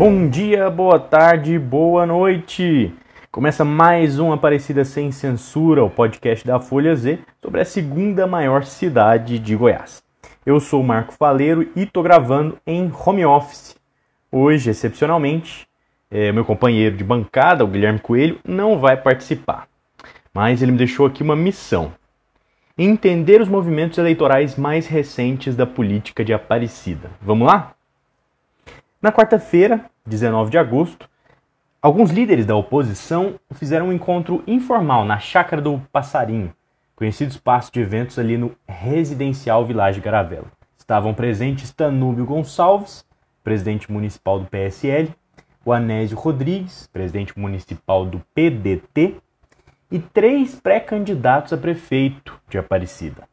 Bom dia, boa tarde, boa noite. Começa mais um Aparecida Sem Censura, o podcast da Folha Z sobre a segunda maior cidade de Goiás. Eu sou o Marco Faleiro e estou gravando em home office. Hoje, excepcionalmente, é, meu companheiro de bancada, o Guilherme Coelho, não vai participar. Mas ele me deixou aqui uma missão: entender os movimentos eleitorais mais recentes da política de Aparecida. Vamos lá? Na quarta-feira, 19 de agosto, alguns líderes da oposição fizeram um encontro informal na Chácara do Passarinho, conhecido espaço de eventos ali no residencial Village Garavela. Estavam presentes Tanúbio Gonçalves, presidente municipal do PSL, o Anésio Rodrigues, presidente municipal do PDT, e três pré-candidatos a prefeito de Aparecida.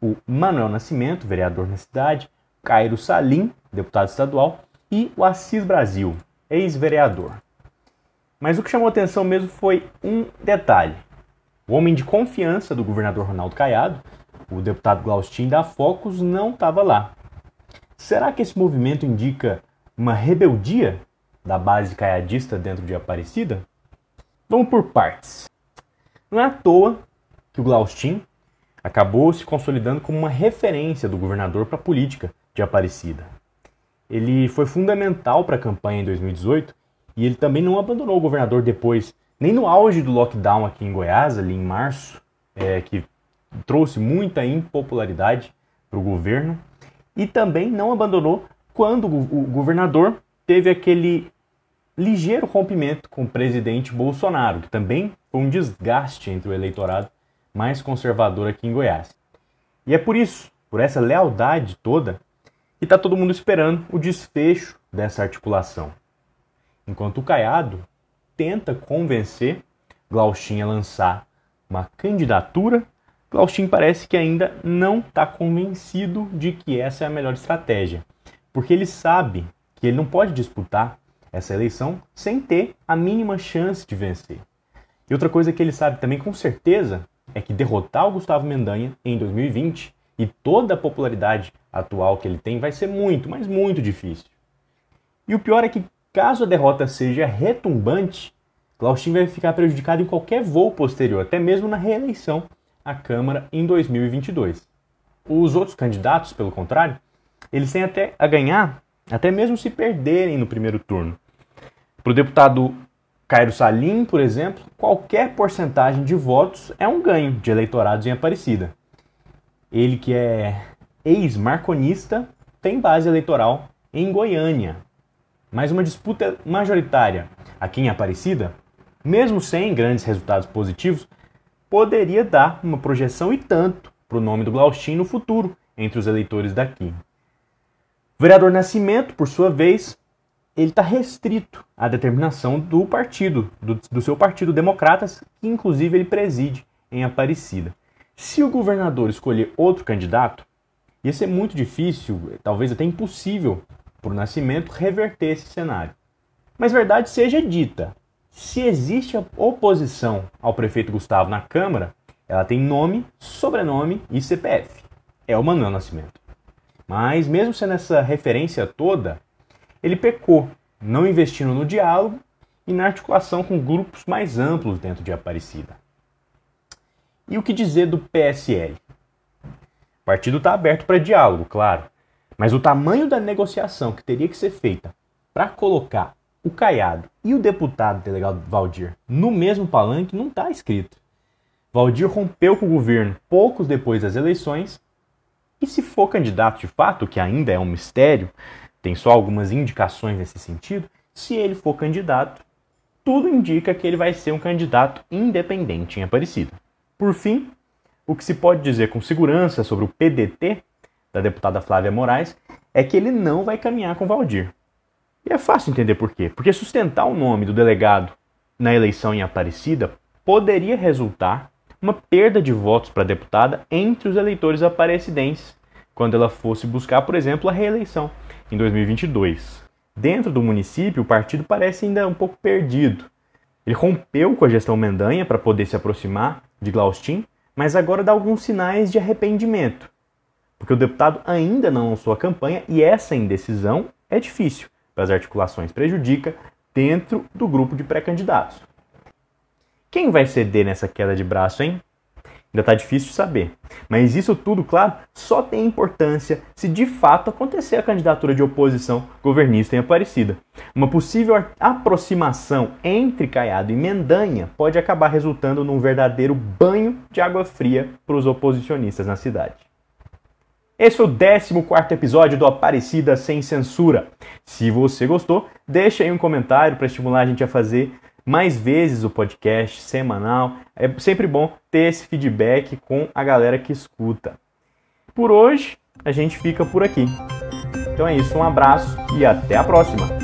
O Manuel Nascimento, vereador na cidade, Cairo Salim, deputado estadual, e o Assis Brasil, ex-vereador. Mas o que chamou atenção mesmo foi um detalhe. O homem de confiança do governador Ronaldo Caiado, o deputado Glaustin da Focus, não estava lá. Será que esse movimento indica uma rebeldia da base caiadista dentro de Aparecida? Vamos por partes. Não é à toa que o Glaustin acabou se consolidando como uma referência do governador para a política de Aparecida ele foi fundamental para a campanha em 2018 e ele também não abandonou o governador depois, nem no auge do lockdown aqui em Goiás, ali em março, é, que trouxe muita impopularidade para o governo, e também não abandonou quando o governador teve aquele ligeiro rompimento com o presidente Bolsonaro, que também foi um desgaste entre o eleitorado mais conservador aqui em Goiás. E é por isso, por essa lealdade toda, e está todo mundo esperando o desfecho dessa articulação. Enquanto o Caiado tenta convencer Glaustin a lançar uma candidatura, Glaustin parece que ainda não está convencido de que essa é a melhor estratégia, porque ele sabe que ele não pode disputar essa eleição sem ter a mínima chance de vencer. E outra coisa que ele sabe também com certeza é que derrotar o Gustavo Mendanha em 2020 e toda a popularidade atual que ele tem vai ser muito, mas muito difícil. E o pior é que, caso a derrota seja retumbante, Glaustin vai ficar prejudicado em qualquer voo posterior, até mesmo na reeleição à Câmara em 2022. Os outros candidatos, pelo contrário, eles têm até a ganhar, até mesmo se perderem no primeiro turno. Para o deputado Cairo Salim, por exemplo, qualquer porcentagem de votos é um ganho de eleitorados em Aparecida. Ele que é ex-marconista, tem base eleitoral em Goiânia. Mas uma disputa majoritária aqui em Aparecida, mesmo sem grandes resultados positivos, poderia dar uma projeção e tanto para o nome do Glaustin no futuro entre os eleitores daqui. O vereador Nascimento, por sua vez, ele está restrito à determinação do partido, do, do seu partido Democratas, que inclusive ele preside em Aparecida. Se o governador escolher outro candidato, Ia ser muito difícil, talvez até impossível, para o Nascimento reverter esse cenário. Mas verdade seja dita, se existe oposição ao prefeito Gustavo na Câmara, ela tem nome, sobrenome e CPF. É o Manuel Nascimento. Mas, mesmo sendo essa referência toda, ele pecou, não investindo no diálogo e na articulação com grupos mais amplos dentro de Aparecida. E o que dizer do PSL? O partido está aberto para diálogo, claro, mas o tamanho da negociação que teria que ser feita para colocar o Caiado e o deputado delegado Valdir no mesmo palanque não está escrito. Valdir rompeu com o governo poucos depois das eleições e, se for candidato de fato, que ainda é um mistério, tem só algumas indicações nesse sentido, se ele for candidato, tudo indica que ele vai ser um candidato independente em Aparecida. Por fim, o que se pode dizer com segurança sobre o PDT da deputada Flávia Moraes é que ele não vai caminhar com Valdir. E é fácil entender por quê. Porque sustentar o nome do delegado na eleição em Aparecida poderia resultar uma perda de votos para a deputada entre os eleitores aparecidenses, quando ela fosse buscar, por exemplo, a reeleição em 2022. Dentro do município, o partido parece ainda um pouco perdido. Ele rompeu com a gestão Mendanha para poder se aproximar de Glaustin mas agora dá alguns sinais de arrependimento, porque o deputado ainda não lançou a campanha e essa indecisão é difícil para as articulações prejudica dentro do grupo de pré-candidatos. Quem vai ceder nessa queda de braço, hein? Ainda está difícil de saber. Mas isso tudo, claro, só tem importância se de fato acontecer a candidatura de oposição governista em Aparecida. Uma possível aproximação entre Caiado e Mendanha pode acabar resultando num verdadeiro banho de água fria para os oposicionistas na cidade. Esse foi o 14 episódio do Aparecida Sem Censura. Se você gostou, deixa aí um comentário para estimular a gente a fazer mais vezes o podcast semanal. É sempre bom ter esse feedback com a galera que escuta. Por hoje, a gente fica por aqui. Então é isso, um abraço e até a próxima!